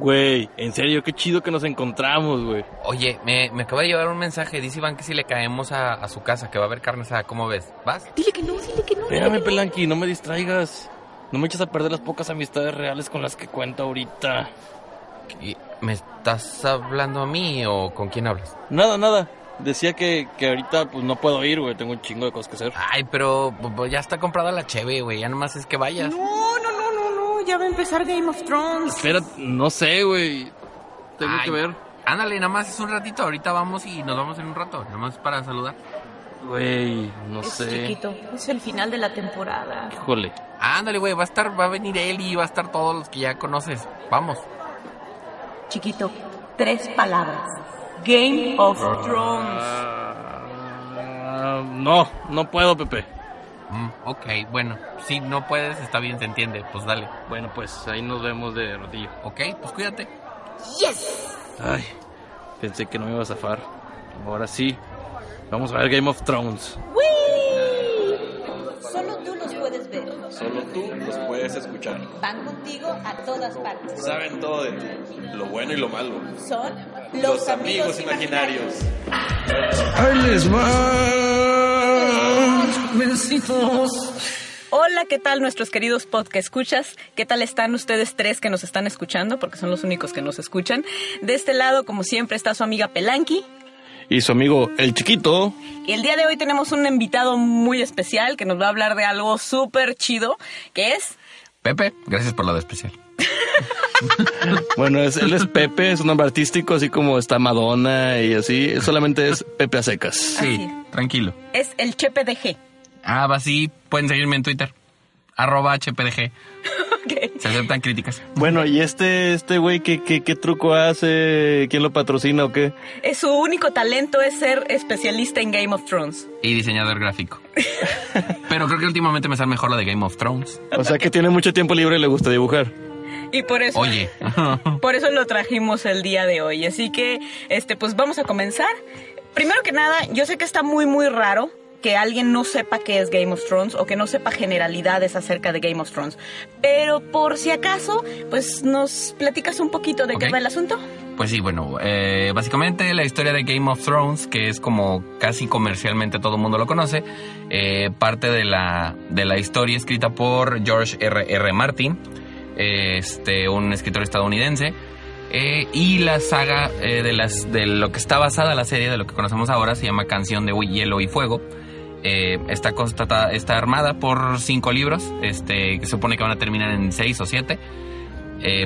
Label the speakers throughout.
Speaker 1: Güey, en serio, qué chido que nos encontramos, güey.
Speaker 2: Oye, me, me acaba de llevar un mensaje. Dice Iván que si le caemos a, a su casa, que va a haber carne asada. ¿Cómo ves? ¿Vas?
Speaker 3: Dile que no, dile que no.
Speaker 1: Espérame. Pelanqui, no me distraigas. No me eches a perder las pocas amistades reales con las que cuento ahorita.
Speaker 2: ¿Y ¿Me estás hablando a mí o con quién hablas?
Speaker 1: Nada, nada. Decía que, que ahorita pues no puedo ir, güey. Tengo un chingo de cosas que hacer.
Speaker 2: Ay, pero pues, ya está comprada la cheve, güey. Ya nomás es que vayas.
Speaker 3: No. Ya va a empezar Game of Thrones.
Speaker 1: Espera, no sé, güey. Tengo
Speaker 2: Ay,
Speaker 1: que ver.
Speaker 2: Ándale, nada más es un ratito. Ahorita vamos y nos vamos en un rato. Nada más para saludar.
Speaker 1: Güey, no
Speaker 3: Es
Speaker 1: sé.
Speaker 3: chiquito. Es el final de la temporada.
Speaker 1: Híjole.
Speaker 2: Ándale, güey. Va a estar, va a venir él y va a estar todos los que ya conoces. Vamos.
Speaker 3: Chiquito. Tres palabras. Game of Thrones.
Speaker 1: Ah, no, no puedo, Pepe.
Speaker 2: Mm, ok, bueno. Si no puedes, está bien, se entiende. Pues dale.
Speaker 1: Bueno, pues ahí nos vemos de ratillo.
Speaker 2: Ok, pues cuídate.
Speaker 3: Yes.
Speaker 1: Ay, pensé que no me iba a zafar. Ahora sí. Vamos a ver Game of Thrones.
Speaker 3: ¡Wii! Solo tú los puedes ver.
Speaker 4: Solo tú los puedes escuchar.
Speaker 3: Van contigo a todas partes.
Speaker 4: Saben todo de ti, lo bueno y lo malo.
Speaker 3: Son los, amigos, imaginarios.
Speaker 5: Ahí les va. Besitos.
Speaker 3: Hola, ¿qué tal nuestros queridos podcast escuchas? ¿Qué tal están ustedes tres que nos están escuchando? Porque son los únicos que nos escuchan. De este lado, como siempre, está su amiga Pelanqui.
Speaker 1: Y su amigo el chiquito.
Speaker 3: Y el día de hoy tenemos un invitado muy especial que nos va a hablar de algo súper chido, que es...
Speaker 2: Pepe, gracias por lo de especial.
Speaker 1: Bueno, es, él es Pepe, es un nombre artístico, así como está Madonna y así. Solamente es Pepe a secas.
Speaker 2: Sí, tranquilo.
Speaker 3: Es el Chepe de G.
Speaker 2: Ah, va así. Pueden seguirme en Twitter. Arroba HPDG. Se aceptan críticas.
Speaker 1: Bueno, ¿y este este güey ¿qué, qué, qué truco hace? ¿Quién lo patrocina o qué?
Speaker 3: Eh, Su único talento es ser especialista en Game of Thrones.
Speaker 2: Y diseñador gráfico. Pero creo que últimamente me sale mejor lo de Game of Thrones.
Speaker 1: O sea que tiene mucho tiempo libre y le gusta dibujar.
Speaker 3: Y por eso...
Speaker 2: Oye.
Speaker 3: Por eso lo trajimos el día de hoy. Así que, este, pues vamos a comenzar. Primero que nada, yo sé que está muy, muy raro que alguien no sepa qué es Game of Thrones o que no sepa generalidades acerca de Game of Thrones. Pero por si acaso, pues nos platicas un poquito de
Speaker 2: Ok.
Speaker 3: qué va el asunto.
Speaker 2: Pues sí, bueno, eh, básicamente la historia de Game of Thrones, que es como casi comercialmente todo el mundo lo conoce, eh, parte de la, de la historia escrita por George R. R. Martin, este, un escritor estadounidense, eh, y la saga eh, de, las, de lo que está basada la serie, de lo que conocemos ahora, se llama Canción de Hielo y Fuego. Eh, está, constata- está armada por cinco libros, este, que se supone que van a terminar en seis o siete. Eh,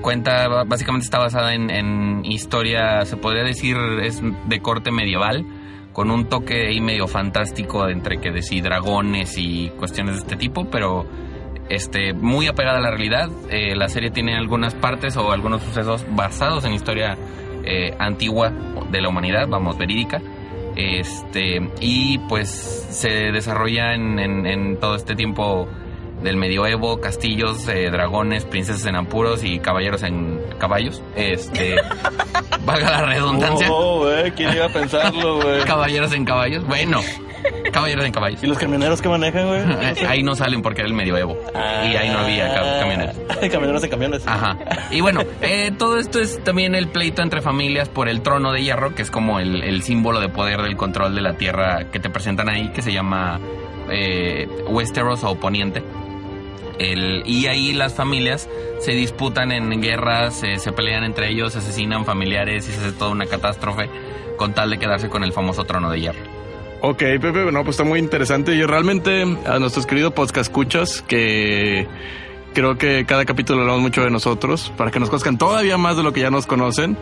Speaker 2: cuenta, básicamente está basada en, en historia, se podría decir, es de corte medieval, con un toque ahí medio fantástico entre que de sí, dragones y cuestiones de este tipo, pero este, muy apegada a la realidad. Eh, la serie tiene algunas partes o algunos sucesos basados en historia eh, antigua de la humanidad, vamos, verídica. Este, y pues se desarrolla en, en- en todo este tiempo del medioevo, castillos, eh, dragones, princesas en apuros y caballeros en caballos. Este, valga la redundancia.
Speaker 1: Oh, güey, ¿quién iba a pensarlo, güey?
Speaker 2: Caballeros en caballos. Bueno, caballeros en caballos.
Speaker 1: ¿Y los camioneros que manejan, güey?
Speaker 2: Eh, Ahí no salen porque era el medioevo. Y ahí no había ca- camioneros.
Speaker 1: camioneros en camiones.
Speaker 2: Ajá. Y bueno, eh, todo esto es también el pleito entre familias por el trono de hierro, que es como el, el símbolo de poder del control de la tierra que te presentan ahí, que se llama eh, Westeros o Poniente. El, y ahí las familias se disputan en guerras, eh, se pelean entre ellos, se asesinan familiares y se hace toda una catástrofe con tal de quedarse con el famoso trono de hierro.
Speaker 1: Ok, Pepe, no, pues está muy interesante. Yo realmente, a nuestros queridos podcast escuchas, que creo que cada capítulo hablamos mucho de nosotros, para que nos conozcan todavía más de lo que ya nos conocen.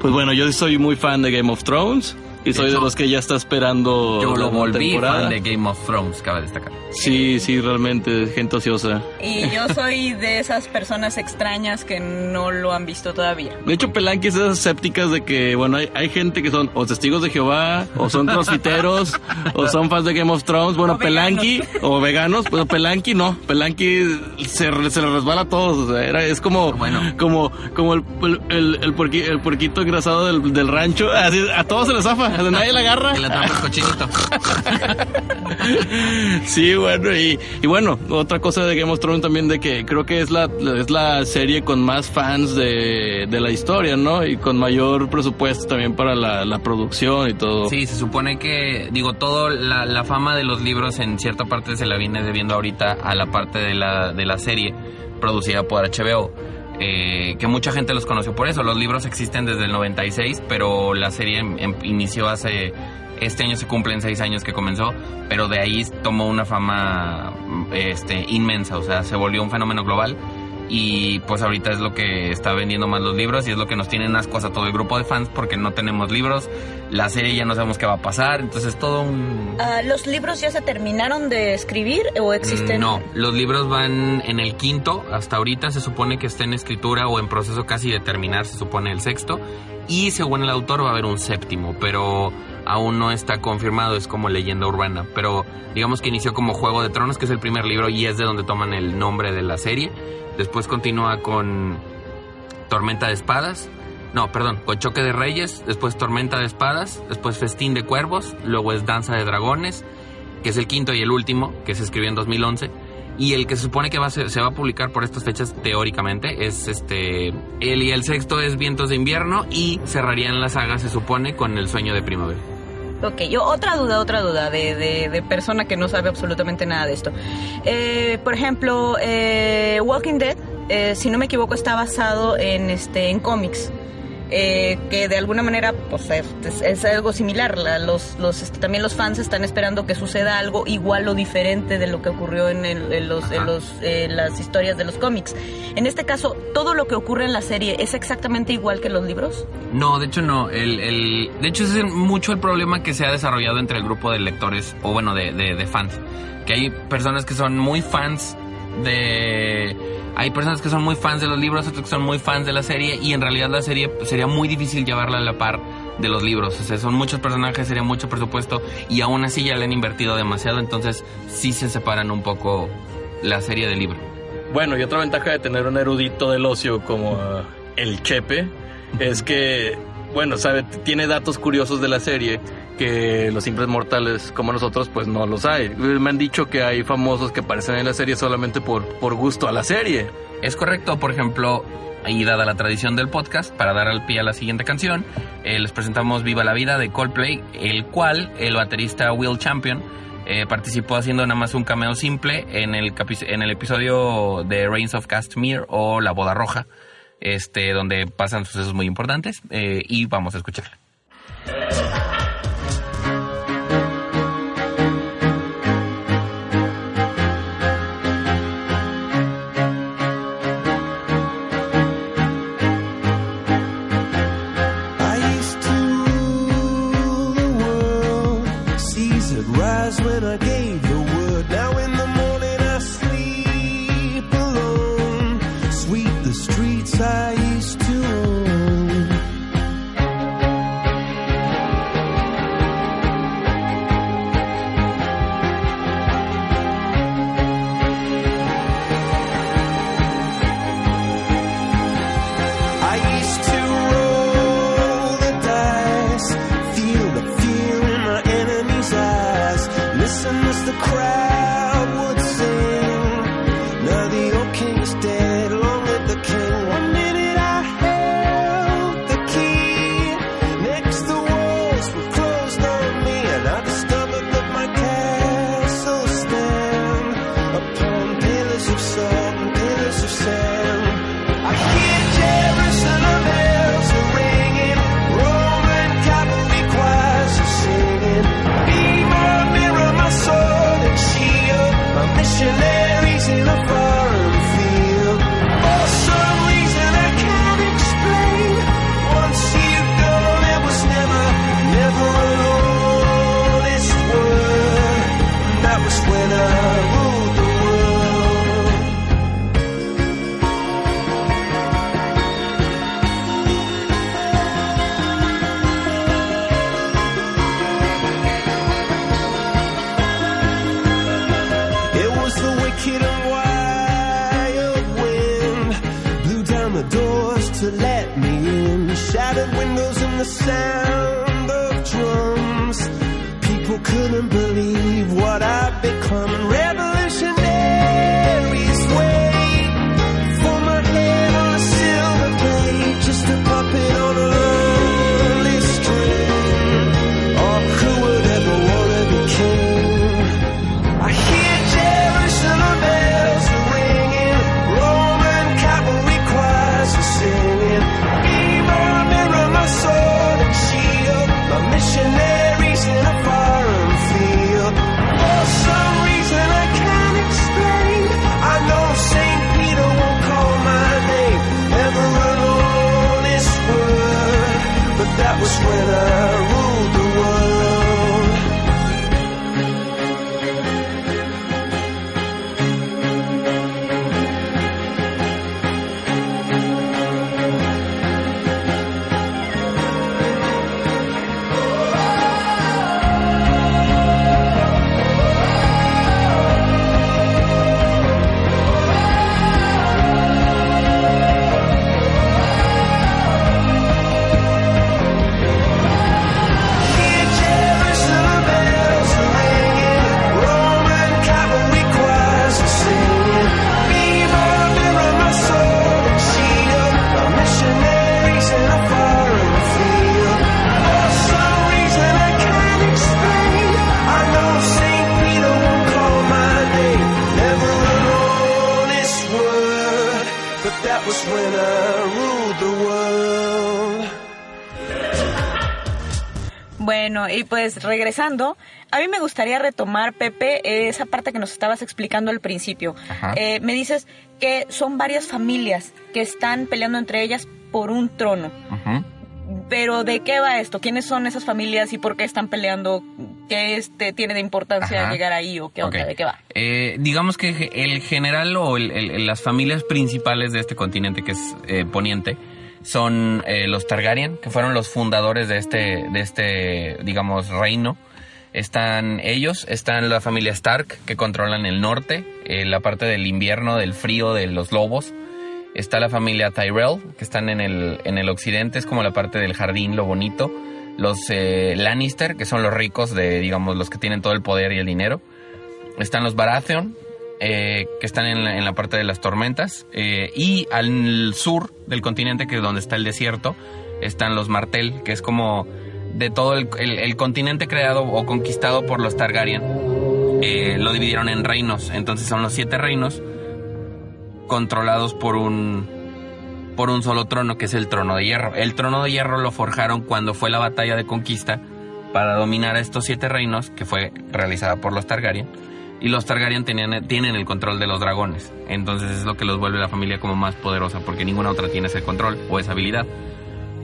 Speaker 1: Pues bueno, yo soy muy fan de Game of Thrones y soy de
Speaker 2: hecho,
Speaker 1: los que ya está esperando
Speaker 2: Yo lo volví
Speaker 1: temporada.
Speaker 2: fan de Game of Thrones, cabe destacar.
Speaker 1: Sí, sí, realmente, gente ociosa.
Speaker 3: Y yo soy de esas personas extrañas que no lo han visto todavía.
Speaker 1: De hecho, Pelanqui es de esas escépticas de que, bueno, hay, hay gente que son o testigos de Jehová, o son crossfiteros, o son fans de Game of Thrones. Bueno,
Speaker 3: O veganos.
Speaker 1: Pelanqui, o veganos, pero Pelanqui no. Pelanqui se, se le resbala a todos. O sea, era, es como,
Speaker 2: Bueno.
Speaker 1: como, como el, el, el, el puerqui- el puerquito engrasado del, del rancho. Así, a todos se les zafa. donde nadie la agarra.
Speaker 2: Que la atrapa el cochinito.
Speaker 1: Sí, bueno, y, y bueno, otra cosa de Game of Thrones también de que creo que es la, es la serie con más fans de, de la historia, ¿no? Y con mayor presupuesto también para la, la producción y todo.
Speaker 2: Sí, se supone que, digo, todo la, la fama de los libros en cierta parte se la viene debiendo ahorita a la parte de la, de la serie producida por HBO. Eh, que mucha gente los conoció por eso. Los libros existen desde el 96, pero la serie em- em- inició hace... Este año se cumplen seis años que comenzó, pero de ahí tomó una fama mm, este, inmensa, o sea, se volvió un fenómeno global y pues ahorita es lo que está vendiendo más los libros y es lo que nos tienen ascuas a todo el grupo de fans porque no tenemos libros, la serie ya no sabemos qué va a pasar, entonces es todo un...
Speaker 3: Ah, ¿Los libros ya se terminaron de escribir o existen?
Speaker 2: No, los libros van en el quinto, hasta ahorita se supone que está en escritura o en proceso casi de terminar, se supone el sexto, y según el autor va a haber un séptimo, pero aún no está confirmado, es como leyenda urbana, pero digamos que inició como Juego de Tronos, que es el primer libro y es de donde toman el nombre de la serie, después continúa con Tormenta de Espadas, no, perdón, con Choque de Reyes, después Tormenta de Espadas, después Festín de Cuervos, luego es Danza de Dragones, que es el quinto y el último, que se escribió en 2011. Y el que se supone que se va a publicar por estas fechas teóricamente es este... El y el sexto es Vientos de Invierno y cerrarían la saga, se supone, con El Sueño de Primavera.
Speaker 3: Ok, yo otra duda, otra duda de, de, de persona que no sabe absolutamente nada de esto. Eh, por ejemplo, eh, Walking Dead, eh, si no me equivoco, está basado en este en cómics. Eh, que de alguna manera pues es, algo similar. La- los, los, este, también los fans están esperando que suceda algo igual o diferente de lo que ocurrió en, el- en los, en
Speaker 2: Ajá.
Speaker 3: los, eh, las historias de los cómics. En este caso, todo lo que ocurre en la serie es exactamente igual que los libros.
Speaker 2: No, de hecho no. El, el- de hecho es mucho el problema que se ha desarrollado entre el grupo de lectores, o bueno, de, de- de fans. Que hay personas que son muy fans de... Hay personas que son muy fans de los libros, otros que son muy fans de la serie, y en realidad la serie pues, sería muy difícil llevarla a la par de los libros. Son muchos personajes, sería mucho presupuesto, y aún así ya le han invertido demasiado, entonces sí se separan un poco la serie del libro.
Speaker 1: Bueno, y otra ventaja de tener un erudito del ocio como ah, el Chepe es que, bueno, sabe, tiene datos curiosos de la serie que los simples mortales como nosotros pues no los hay. Me han dicho que hay famosos que aparecen en la serie solamente por, por gusto a la serie.
Speaker 2: Es correcto, por ejemplo, y dada la tradición del podcast, para dar al pie a la siguiente canción, eh, les presentamos Viva la Vida de Coldplay, el cual el baterista Will Champion eh, participó haciendo nada más un cameo simple en el, en el episodio de Reigns of Castmere o La Boda Roja, este, donde pasan sucesos muy importantes, eh, y vamos a escucharla.
Speaker 3: Pues regresando, a mí me gustaría retomar, Pepe, esa parte que nos estabas explicando al principio.
Speaker 2: Ajá.
Speaker 3: Eh, me dices que son varias familias que están peleando entre ellas por un trono.
Speaker 2: Ujú.
Speaker 3: Pero ¿de qué va esto? ¿Quiénes son esas familias y por qué están peleando? ¿Qué este tiene de importancia
Speaker 2: Ajá.
Speaker 3: llegar ahí o qué onda?
Speaker 2: Ok.
Speaker 3: ¿De qué va?
Speaker 2: Eh, digamos que el general o el- el- las familias principales de este continente que es eh, Poniente son eh, los Targaryen, que fueron los fundadores de este, de este, digamos, reino. Están ellos, están la familia Stark, que controlan el norte, eh, la parte del invierno, del frío, de los lobos. Está la familia Tyrell, que están en el, en el occidente, es como la parte del jardín, lo bonito. Los eh, Lannister, que son los ricos de, digamos, los que tienen todo el poder y el dinero. Están los Baratheon, eh, que están en la, parte de las tormentas. eh, y al sur del continente, que es donde está el desierto, están los Martell, que es como de todo el continente creado o conquistado por los Targaryen. eh, lo dividieron en reinos. Entonces son los siete reinos controlados por un por un solo trono que es el trono de hierro. El trono de hierro lo forjaron cuando fue la batalla de conquista para dominar a estos siete reinos que fue realizada por los Targaryen y los Targaryen tenían, tienen el control de los dragones. Entonces es lo que los vuelve la familia como más poderosa porque ninguna otra tiene ese control o esa habilidad.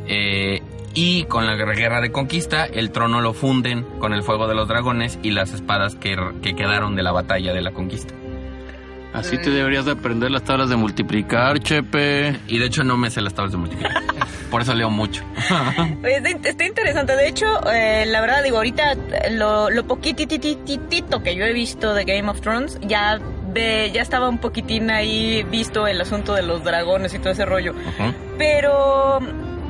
Speaker 2: Eh, y con la guerra de conquista, el trono lo funden con el fuego de los dragones y las espadas que, que quedaron de la batalla de la conquista.
Speaker 1: Así te deberías de aprender las tablas de multiplicar, Chepe.
Speaker 2: Y de hecho no me sé las tablas de multiplicar. Por eso leo mucho.
Speaker 3: Está, interesante. De hecho, eh, la verdad, digo, ahorita eh, lo, lo poquitititito que yo he visto de Game of Thrones, ya, ve- ya estaba un poquitín ahí visto el asunto de los dragones y todo ese rollo.
Speaker 2: Ujú.
Speaker 3: Pero,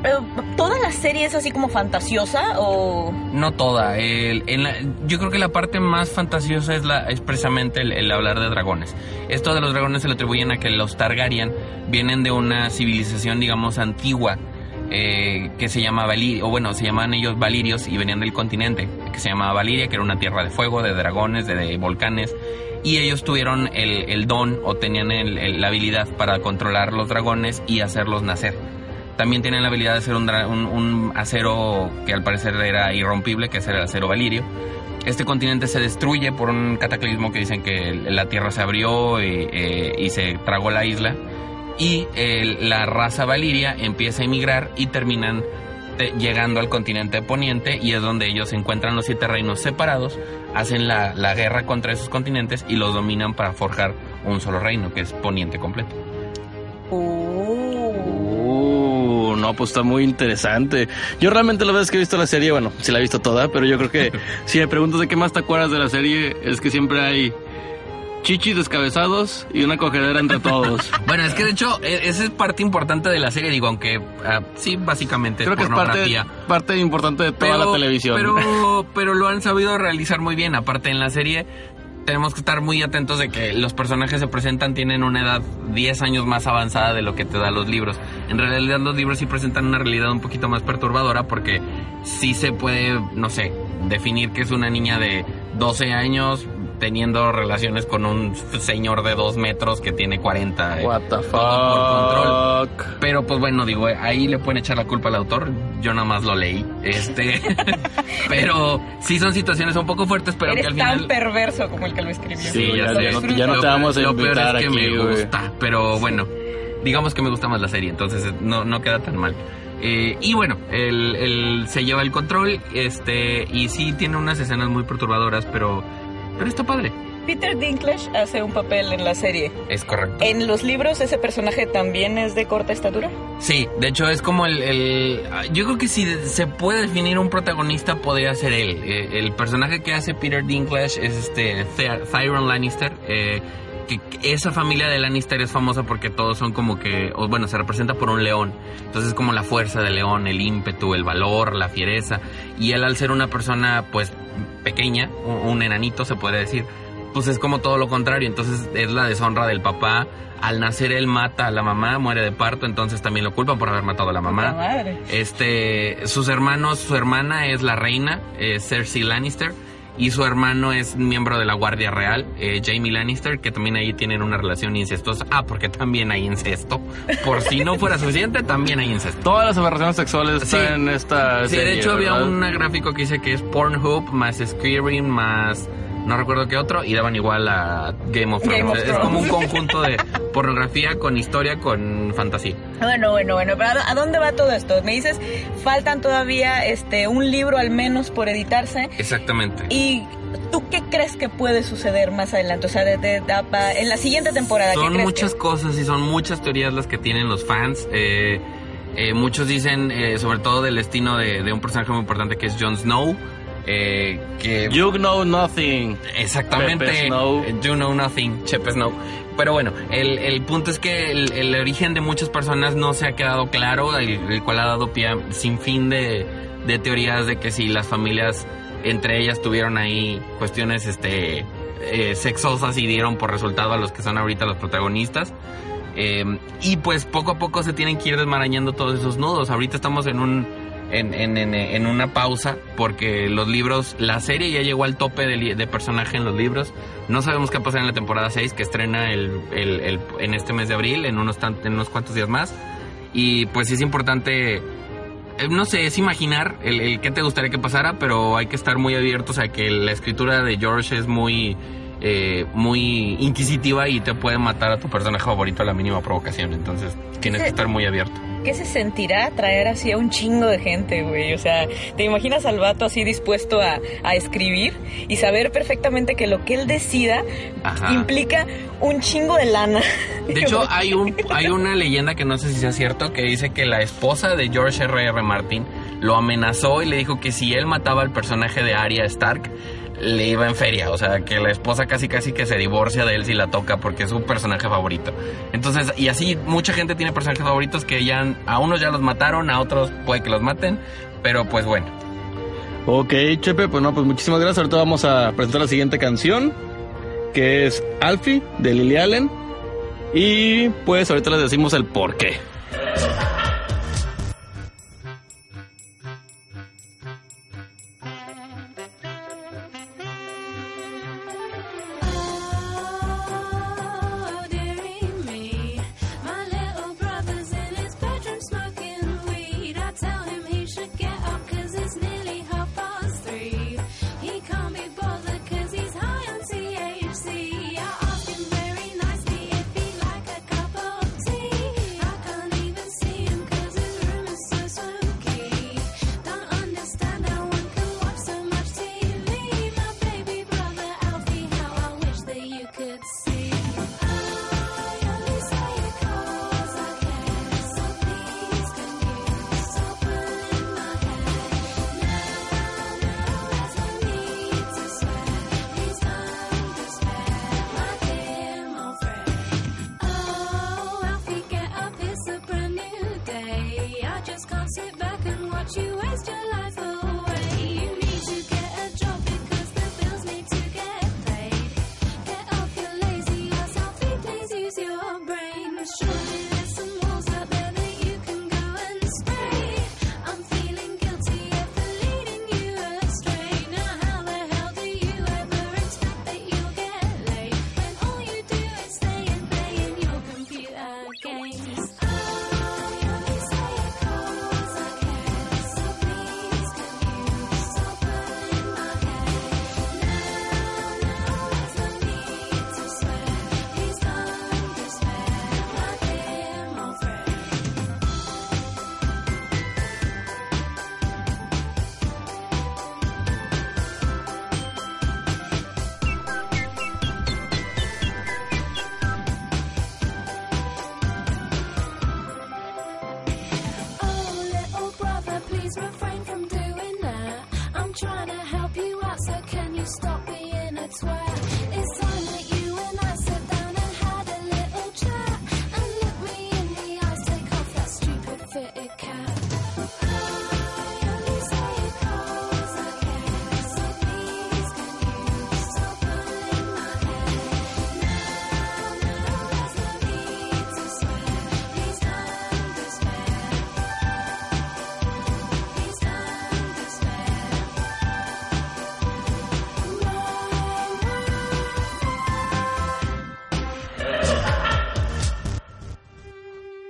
Speaker 3: eh, ¿toda la serie es así como fantasiosa o...?
Speaker 2: No toda. El- en la- yo creo que la parte más fantasiosa es, la, es precisamente el, el hablar de dragones. Esto de los dragones se le atribuyen a que los Targaryen vienen de una civilización, digamos, antigua. Eh, que se llama Valiria, o bueno, se llamaban ellos Valirios y venían del continente, que se llamaba Valiria, que era una tierra de fuego, de dragones, de, volcanes, y ellos tuvieron el, don o tenían la habilidad para controlar los dragones y hacerlos nacer. También tienen la habilidad de hacer un acero que al parecer era irrompible, que es el acero valirio. Este continente se destruye por un cataclismo que dicen que la tierra se abrió y, eh, y se tragó la isla. Y eh, la raza valiria empieza a emigrar y terminan te- llegando al continente poniente y es donde ellos encuentran los siete reinos separados, hacen la, la guerra contra esos continentes y los dominan para forjar un solo reino, que es poniente completo.
Speaker 1: Uh, no, pues está muy interesante. Yo realmente la vez que he visto la serie, bueno, sí la he visto toda, pero yo creo que si me preguntas de qué más te acuerdas de la serie, es que siempre hay chichis descabezados y una cogedera entre todos.
Speaker 2: Bueno, es que de hecho, e- esa es parte importante de la serie, digo, aunque ah, sí, básicamente
Speaker 1: Creo que es parte, parte importante de toda la televisión.
Speaker 2: Pero, pero lo han sabido realizar muy bien. Aparte, en la serie tenemos que estar muy atentos de que los personajes se presentan, tienen una edad 10 años más avanzada de lo que te dan los libros. En realidad, los libros sí presentan una realidad un poquito más perturbadora porque sí se puede, no sé, definir que es una niña de 12 años teniendo relaciones con un señor de 2 metros que tiene 40. eh,
Speaker 1: What the
Speaker 2: todo por control.
Speaker 1: fuck.
Speaker 2: Pero pues bueno, digo, ahí le pueden echar la culpa al autor. Yo nada más lo leí. Este. pero sí son situaciones un poco fuertes, pero
Speaker 3: Eres
Speaker 2: que al
Speaker 3: tan
Speaker 2: final.
Speaker 3: perverso como el que lo escribió.
Speaker 1: Sí, ya, no, ya no
Speaker 2: Lo
Speaker 1: te vamos a
Speaker 2: peor- lo peor
Speaker 1: invitar
Speaker 2: es que
Speaker 1: aquí,
Speaker 2: me
Speaker 1: güey.
Speaker 2: gusta, pero bueno, digamos que me gusta más la serie, entonces eh, no, no queda tan mal. Eh, y bueno, él, él se lleva el control, este, y sí tiene unas escenas muy perturbadoras, pero, pero está padre.
Speaker 3: Peter Dinklage hace un papel en la serie.
Speaker 2: Es correcto.
Speaker 3: ¿En los libros ese personaje también es de corta estatura?
Speaker 2: Sí, de hecho es como el, el- Yo creo que si se puede definir un protagonista podría ser él. Eh, el personaje que hace Peter Dinklage es este Tyrion Lannister. eh, que esa familia de Lannister es famosa porque todos son como que... o bueno, se representa por un león. Entonces es como la fuerza del león, el ímpetu, el valor, la fiereza. Y él al ser una persona pues pequeña, un, enanito se puede decir, pues es como todo lo contrario. Entonces es la deshonra del papá. Al nacer él mata a la mamá, muere de parto, entonces también lo culpan por haber matado a la mamá.
Speaker 3: madre.
Speaker 2: Este, sus hermanos, su hermana es la reina, eh, Cersei Lannister, y su hermano es miembro de la Guardia Real, eh, Jamie Lannister, que también ahí tienen una relación incestuosa. Ah, porque también hay incesto. Por si no fuera suficiente, también hay incesto.
Speaker 1: Todas las aberraciones sexuales
Speaker 2: Sí.
Speaker 1: están en esta
Speaker 2: Sí,
Speaker 1: serie,
Speaker 2: de hecho había
Speaker 1: ¿verdad?
Speaker 2: un gráfico que dice que es Pornhub más Squeering más no recuerdo qué otro y daban igual a Game of Thrones.
Speaker 3: Game of
Speaker 2: es como un conjunto de pornografía con historia con fantasía.
Speaker 3: Bueno, bueno, bueno, pero ¿a- ¿a dónde va todo esto? Me dices, faltan todavía este un libro al menos por editarse.
Speaker 2: Exactamente.
Speaker 3: ¿Y tú qué crees que puede suceder más adelante? O sea, de- de- de- en la siguiente temporada, ¿qué
Speaker 2: Son muchas
Speaker 3: que-
Speaker 2: cosas y son muchas teorías las que tienen los fans. Eh, eh, muchos dicen, eh, sobre todo del destino de, de un personaje muy importante que es Jon Snow. Eh, que
Speaker 1: You know nothing.
Speaker 2: Exactamente.
Speaker 1: Pepe Snow.
Speaker 2: You know nothing, Chepe Snow. Pero bueno, el, el punto es que el, el origen de muchas personas no se ha quedado claro, el, el cual ha dado pie a sin fin de, de teorías de que si las familias entre ellas tuvieron ahí cuestiones este eh, sexosas y dieron por resultado a los que son ahorita los protagonistas. Eh, y pues poco a poco se tienen que ir desmarañando todos esos nudos. Ahorita estamos en un en, en, en, en una pausa porque los libros, la serie ya llegó al tope de, de personaje en los libros. No sabemos qué va a pasar en la temporada 6 que estrena el, el- el- en este mes de abril, en unos, tan- en unos cuantos días más. Y pues es importante, eh, no sé, es imaginar el, el qué te gustaría que pasara, pero hay que estar muy abiertos a que la escritura de George es muy... eh, muy inquisitiva y te puede matar a tu personaje favorito a la mínima provocación. Entonces tienes que estar muy abierto.
Speaker 3: ¿Qué se sentirá traer así a un chingo de gente, güey? O sea, ¿te imaginas al vato así dispuesto a, a escribir y saber perfectamente que lo que él decida
Speaker 2: Ajá.
Speaker 3: implica un chingo de lana?
Speaker 2: De hecho, hay, un, hay una leyenda que no sé si sea cierto, que dice que la esposa de George R.R. R. Martin lo amenazó y le dijo que si él mataba al personaje de Arya Stark, le iba en feria. O sea, que la esposa casi casi que se divorcia de él si la toca porque es su personaje favorito. Entonces, y así mucha gente tiene personajes favoritos que ya a unos ya los mataron, a otros puede que los maten, pero pues bueno.
Speaker 1: Ok, Chepe, pues no, pues muchísimas gracias. Ahorita vamos a presentar la siguiente canción, que es Alfie, de Lily Allen. Y pues ahorita les decimos el por qué.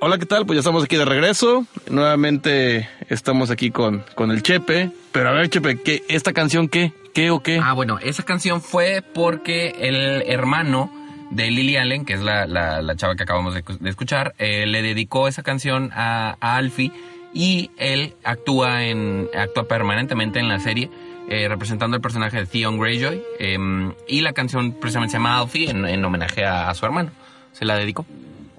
Speaker 1: Hola, ¿qué tal? Pues ya estamos aquí de regreso. Nuevamente estamos aquí con, con el Chepe. Pero a ver, Chepe, ¿qué, ¿esta canción qué? ¿Qué o qué?
Speaker 2: Ah, bueno, esa canción fue porque el hermano de Lily Allen, que es la, la- chava que acabamos de, escuchar, eh, le dedicó esa canción a, a Alfie y él actúa en actúa permanentemente en la serie eh, representando el personaje de Theon Greyjoy em, y la canción precisamente se llama Alfie en, en homenaje a su hermano. Se la dedicó.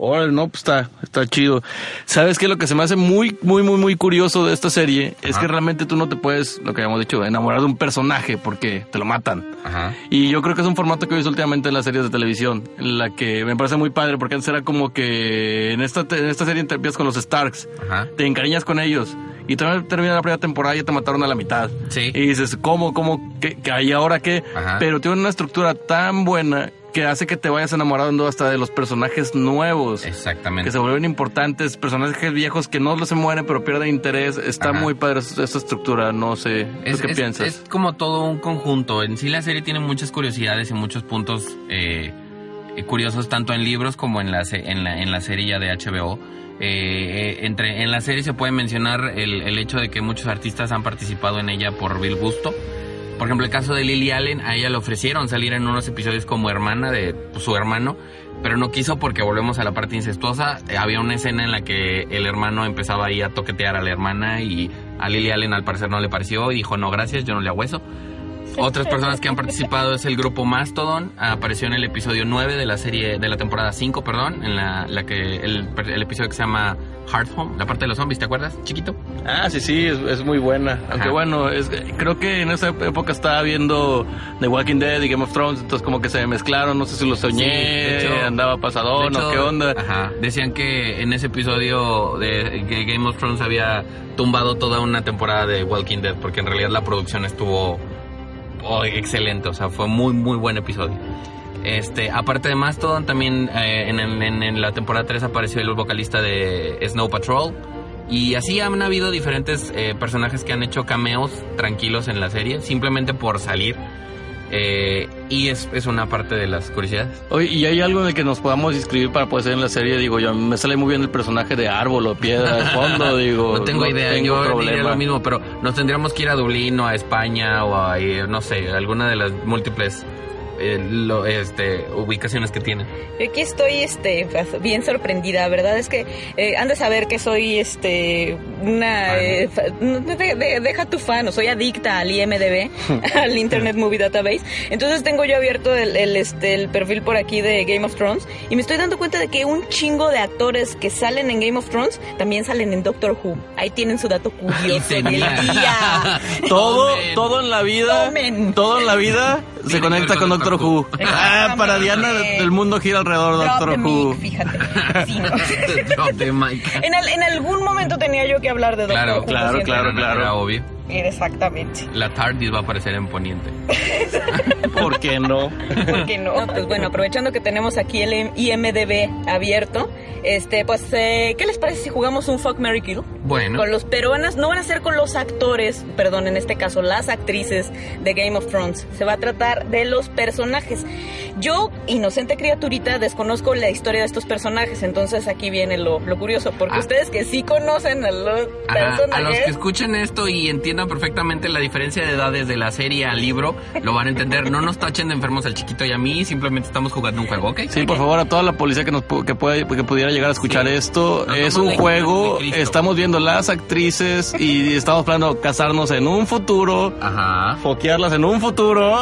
Speaker 1: Órale, no, pues está, está chido. ¿Sabes qué? Lo que se me hace muy, muy, muy, muy curioso de esta serie es
Speaker 2: Ajá.
Speaker 1: que realmente tú no te puedes, lo que habíamos dicho, enamorar de un personaje porque te lo matan.
Speaker 2: Ajá.
Speaker 1: Y yo creo que es un formato que he visto últimamente en las series de televisión, en la que me parece muy padre, porque antes era como que en esta, en esta serie te empiezas con los Starks,
Speaker 2: Ajá.
Speaker 1: te encariñas con ellos, y también termina la primera temporada y ya te mataron a la mitad.
Speaker 2: Sí.
Speaker 1: Y dices, ¿cómo, cómo, qué, qué hay ahora qué?
Speaker 2: Ajá.
Speaker 1: Pero tiene una estructura tan buena que hace que te vayas enamorando hasta de los personajes nuevos.
Speaker 2: Exactamente.
Speaker 1: Que se vuelven importantes, personajes viejos que no se mueren pero pierden interés. Está
Speaker 2: Ajá.
Speaker 1: muy padre esta estructura, no sé. ¿Tú
Speaker 2: Es,
Speaker 1: qué
Speaker 2: es-
Speaker 1: piensas?
Speaker 2: es como todo un conjunto. En sí la serie tiene muchas curiosidades y muchos puntos eh, curiosos tanto en libros como en la, en la, en la serie ya de HBO. Eh, eh, entre, en la serie se puede mencionar el, el hecho de que muchos artistas han participado en ella por Bill Gusto. Por ejemplo, el caso de Lily Allen, a ella le ofrecieron salir en unos episodios como hermana de su hermano, pero no quiso porque volvemos a la parte incestuosa. Eh, había una escena en la que el hermano empezaba ahí a toquetear a la hermana y a Lily Allen al parecer no le pareció y dijo no gracias, yo no le hago eso. Otras personas que han participado es el grupo Mastodon, apareció en el episodio 9 de la serie, de la temporada 5, perdón, en la, la que el, el episodio que se llama Heart Home, la parte de los zombies, ¿te acuerdas? Chiquito.
Speaker 1: Ah, sí, sí, es, es muy buena. Aunque bueno, es, creo que en esa época estaba viendo The Walking Dead y Game of Thrones, entonces como que se mezclaron, no sé si lo soñé,
Speaker 2: Sí, de hecho-
Speaker 1: andaba pasadón o qué onda.
Speaker 2: Ajá. Decían que en ese episodio de que Game of Thrones había tumbado toda una temporada de Walking Dead, porque en realidad la producción estuvo oh, excelente, o sea, fue muy, muy buen episodio. Este, aparte de Mastodon, también eh, en, en- en la temporada 3 apareció el vocalista de Snow Patrol. Y así han habido diferentes eh, personajes que han hecho cameos tranquilos en la serie, simplemente por salir. Eh, y es, es una parte de las curiosidades.
Speaker 1: Oye, ¿y hay algo en el que nos podamos inscribir para poder ser en la serie? Digo, yo me sale muy bien el personaje de árbol o piedra de fondo, digo.
Speaker 2: No tengo idea,
Speaker 1: tengo
Speaker 2: yo diría
Speaker 1: problema.
Speaker 2: lo mismo, pero nos tendríamos que ir a Dublín o a España o a, eh, no sé, alguna de las múltiples eh, lo- este, ubicaciones que tienen.
Speaker 3: Yo aquí estoy este, pues, bien sorprendida, ¿verdad? Es que eh, han de saber que soy este, una...
Speaker 2: Fan.
Speaker 3: eh, de- de- deja tu fan, o soy adicta al IMDB, al Internet Movie Database. Entonces tengo yo abierto el, el, este, el perfil por aquí de Game of Thrones y me estoy dando cuenta de que un chingo de actores que salen en Game of Thrones también salen en Doctor Who. Ahí tienen su dato curioso del
Speaker 2: tenía.
Speaker 3: día.
Speaker 1: Todo,
Speaker 2: Tomen.
Speaker 1: todo en la vida,
Speaker 3: Tomen.
Speaker 1: todo en la vida se conecta con Doctor
Speaker 2: Doctor
Speaker 1: Who. Ah, para Diana el mundo gira alrededor de Doctor
Speaker 3: the
Speaker 1: Who.
Speaker 3: mic, fíjate. Sí, ¿no?
Speaker 2: Drop the mic.
Speaker 3: En, al- en algún momento tenía yo que hablar de Doctor
Speaker 2: Claro,
Speaker 3: Who.
Speaker 1: claro, claro, claro.
Speaker 2: Era obvio.
Speaker 3: Exactamente.
Speaker 2: La TARDIS va a aparecer en Poniente.
Speaker 1: ¿Por qué no?
Speaker 3: ¿Por qué no? Pues bueno, aprovechando que tenemos aquí el IMDB abierto, este, pues, eh, ¿qué les parece si jugamos un Fuck Mary Kill?
Speaker 2: Bueno,
Speaker 3: Con los peruanas, no van a ser con los actores, perdón, en este caso las actrices de Game of Thrones. Se va a tratar de los personajes. Yo, inocente criaturita, desconozco la historia de estos personajes, entonces aquí viene lo, lo curioso, porque
Speaker 2: Ah.
Speaker 3: ustedes que sí conocen a los
Speaker 2: Ajá, a
Speaker 3: personajes...
Speaker 2: los que escuchen esto y entiendan perfectamente la diferencia de edades de la serie al libro, lo van a entender. No nos tachen de enfermos al chiquito y a mí, simplemente estamos jugando un juego, ¿ok?
Speaker 1: Sí, por favor, a toda la policía que nos pu- que, puede, que pudiera llegar a escuchar
Speaker 2: Sí.
Speaker 1: esto,
Speaker 2: Nos
Speaker 1: es un juego, estamos viendo las actrices y estamos planeando casarnos en un futuro,
Speaker 2: Ajá.
Speaker 1: foquearlas en un futuro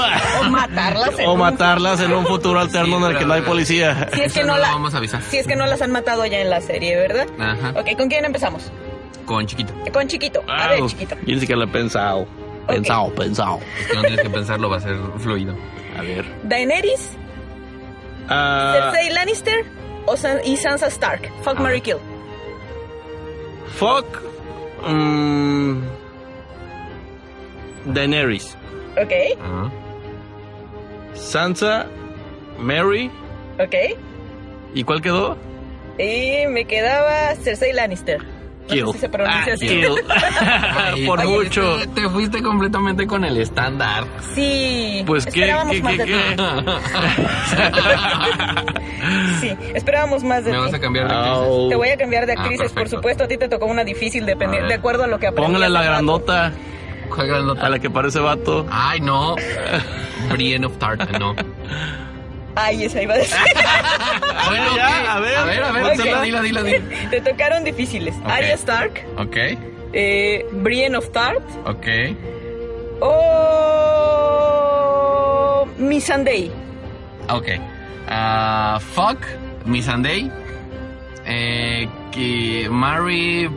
Speaker 3: O matarlas. en
Speaker 1: o
Speaker 3: un-
Speaker 1: matarlas en un futuro alterno
Speaker 2: Sí,
Speaker 1: en el que no hay policía.
Speaker 3: Si es que no
Speaker 2: no
Speaker 3: la...
Speaker 2: lo vamos a avisar.
Speaker 3: Si es que no las han matado ya en la serie, ¿verdad?
Speaker 2: Ajá.
Speaker 3: Ok, ¿con quién empezamos?
Speaker 2: Con chiquito.
Speaker 3: Con Chiquito. A ver, Chiquito.
Speaker 1: Yo ni siquiera lo he pensado. Pensado, pensado.
Speaker 2: Es que no tienes que pensarlo, va a ser fluido.
Speaker 1: A ver.
Speaker 3: Daenerys,
Speaker 1: Ah,
Speaker 3: Cersei Lannister o San- y Sansa Stark. Fuck. Mary Kill.
Speaker 1: Fuck. mm, Daenerys.
Speaker 3: Ok.
Speaker 1: Sansa. Mary.
Speaker 3: ok.
Speaker 1: ¿Y cuál quedó?
Speaker 3: Y me quedaba Cersei Lannister. No sé si se pronuncia
Speaker 1: Ah,
Speaker 3: así.
Speaker 1: kill.
Speaker 2: Ay,
Speaker 1: Por
Speaker 2: oye,
Speaker 1: mucho.
Speaker 2: Te, te fuiste completamente con el estándar.
Speaker 3: Sí.
Speaker 1: Pues qué,
Speaker 3: esperábamos
Speaker 1: qué,
Speaker 3: más
Speaker 1: qué,
Speaker 3: de
Speaker 1: qué.
Speaker 3: ti. Sí, esperábamos más de
Speaker 2: Me vas a cambiar de actriz.
Speaker 1: Au.
Speaker 3: Te voy a cambiar de
Speaker 2: Ah,
Speaker 3: actrices, por
Speaker 2: perfecto.
Speaker 3: supuesto. A ti te tocó una difícil de acuerdo a lo que aprendí.
Speaker 1: Póngale la grandota
Speaker 2: ¿Cuál grandota?
Speaker 1: a la que parece vato.
Speaker 2: Ay, no. Brienne of Tarth, no.
Speaker 3: Ay, esa iba a decir.
Speaker 2: Bueno,
Speaker 1: ya,
Speaker 2: ok.
Speaker 1: a ver,
Speaker 2: a ver, a ver,
Speaker 3: póntela.
Speaker 2: dila, dila, dila, dila.
Speaker 3: te tocaron difíciles.
Speaker 2: Ok.
Speaker 3: Arya Stark,
Speaker 2: Ok,
Speaker 3: eh, Brienne of Tarth
Speaker 2: ok.
Speaker 3: o Missandei.
Speaker 2: Ok. Ah, fuck, Missandei. Eh, que Marry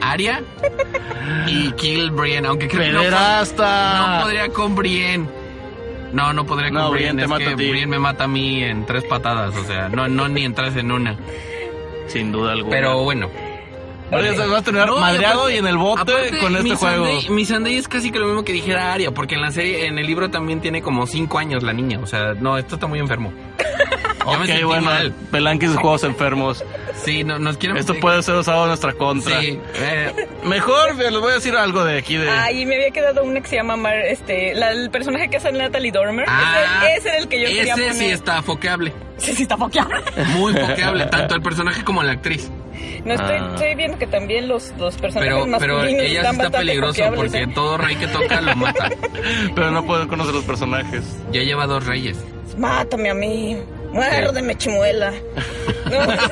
Speaker 2: Aria y Kill Brienne, aunque creo que no, no podría con Brienne. No, no podría con
Speaker 1: No, te
Speaker 2: es que. Brienne me mata a mí en tres patadas, o sea, no, no ni entras en una.
Speaker 1: Sin duda alguna.
Speaker 2: Pero bueno.
Speaker 1: Ahora ya se va a terminar
Speaker 2: No,
Speaker 1: madreado
Speaker 2: aparte-
Speaker 1: y en el bote
Speaker 2: aparte,
Speaker 1: con este
Speaker 2: mi
Speaker 1: juego.
Speaker 2: Sunday- mi Sunday es casi que lo mismo que dijera Aria, porque en la serie, en el libro también tiene como cinco años la niña. O sea, no, esto está muy enfermo. Ya me
Speaker 1: Ok,
Speaker 2: sentí
Speaker 1: bueno,
Speaker 2: mal.
Speaker 1: Pelanquis de juegos enfermos.
Speaker 2: Sí, no, nos quieren...
Speaker 1: Esto puede ser usado en nuestra contra.
Speaker 2: Sí, eh,
Speaker 1: Mejor les voy a decir algo de aquí de.
Speaker 3: Ay, me había quedado una que se llama Mar, este, la- el personaje que hace Natalie Dormer.
Speaker 2: ah,
Speaker 3: ese, ese era el que yo quería
Speaker 2: Ese
Speaker 3: poner.
Speaker 2: sí está foqueable.
Speaker 3: Sí, sí está foqueable.
Speaker 2: Muy foqueable, tanto el personaje como la actriz.
Speaker 3: No estoy,
Speaker 1: Ah.
Speaker 3: estoy viendo que también los, los personajes
Speaker 2: Pero, pero
Speaker 3: masculinos
Speaker 2: ella sí
Speaker 3: están
Speaker 2: está
Speaker 3: bastante
Speaker 2: peligroso porque
Speaker 3: ¿eh?
Speaker 2: todo rey que toca lo mata.
Speaker 1: Pero no puedo conocer los personajes.
Speaker 2: Ya lleva dos reyes.
Speaker 3: Mátame a mí. Muérdeme, chimuela.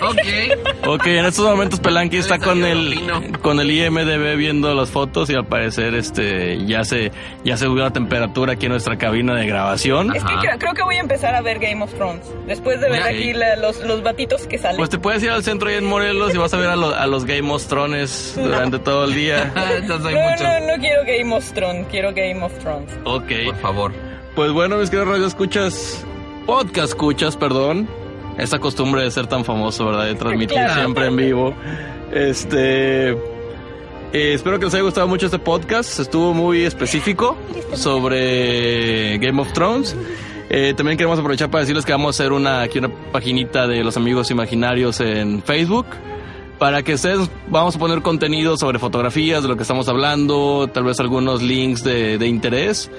Speaker 2: Ok.
Speaker 1: Ok, en estos momentos Pelanqui está con el con el IMDB viendo las fotos y al parecer este ya se ya se subió la temperatura aquí en nuestra cabina de grabación.
Speaker 3: Es que creo, creo que voy a empezar a ver Game of Thrones. Después de ver aquí la- los, los batitos que salen.
Speaker 1: Pues te puedes ir al centro ahí en Morelos y vas a ver a, lo- a los Game of Thrones durante todo el día.
Speaker 2: no soy
Speaker 3: no, no, no quiero Game of Thrones, quiero Game of Thrones.
Speaker 1: Ok.
Speaker 2: Por favor.
Speaker 1: Pues bueno, mis queridos radio escuchas, podcast escuchas, perdón. Esta costumbre de ser tan famoso, ¿verdad? De transmitir
Speaker 3: Claro.
Speaker 1: siempre en vivo. Este. eh, espero que les haya gustado mucho este podcast. Estuvo muy específico sobre Game of Thrones. Eh, también queremos aprovechar para decirles que vamos a hacer una, aquí una paginita de los amigos imaginarios en Facebook. Para que ustedes vamos a poner contenido sobre fotografías de lo que estamos hablando, tal vez algunos links de, de interés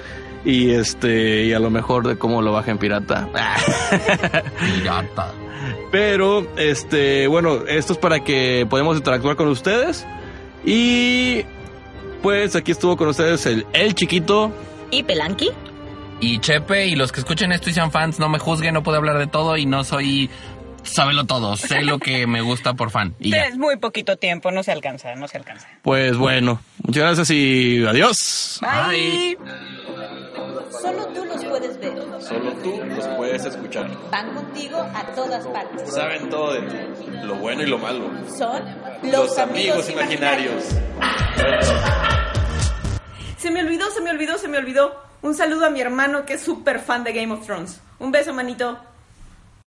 Speaker 1: y este y a lo mejor de cómo lo bajen pirata.
Speaker 2: Pirata.
Speaker 1: Pero este, bueno, esto es para que podamos interactuar con ustedes y pues aquí estuvo con ustedes el el chiquito.
Speaker 3: ¿Y Pelanqui?
Speaker 2: Y Chepe y los que escuchen esto y sean fans, no me juzguen, no puedo hablar de todo y no soy... Sábelo todo, sé lo que me gusta por fan. Y ya.
Speaker 3: Es muy poquito tiempo, no se alcanza, no se alcanza.
Speaker 1: Pues bueno, muchas gracias y adiós.
Speaker 2: Bye.
Speaker 6: Solo tú los puedes ver.
Speaker 4: Solo tú los puedes escuchar.
Speaker 6: Van contigo a todas partes.
Speaker 4: Saben todo de ti, lo bueno y lo malo.
Speaker 6: Son los, amigos, imaginarios.
Speaker 3: Se me olvidó, se me olvidó, se me olvidó. Un saludo a mi hermano que es súper fan de Game of Thrones. Un beso, manito.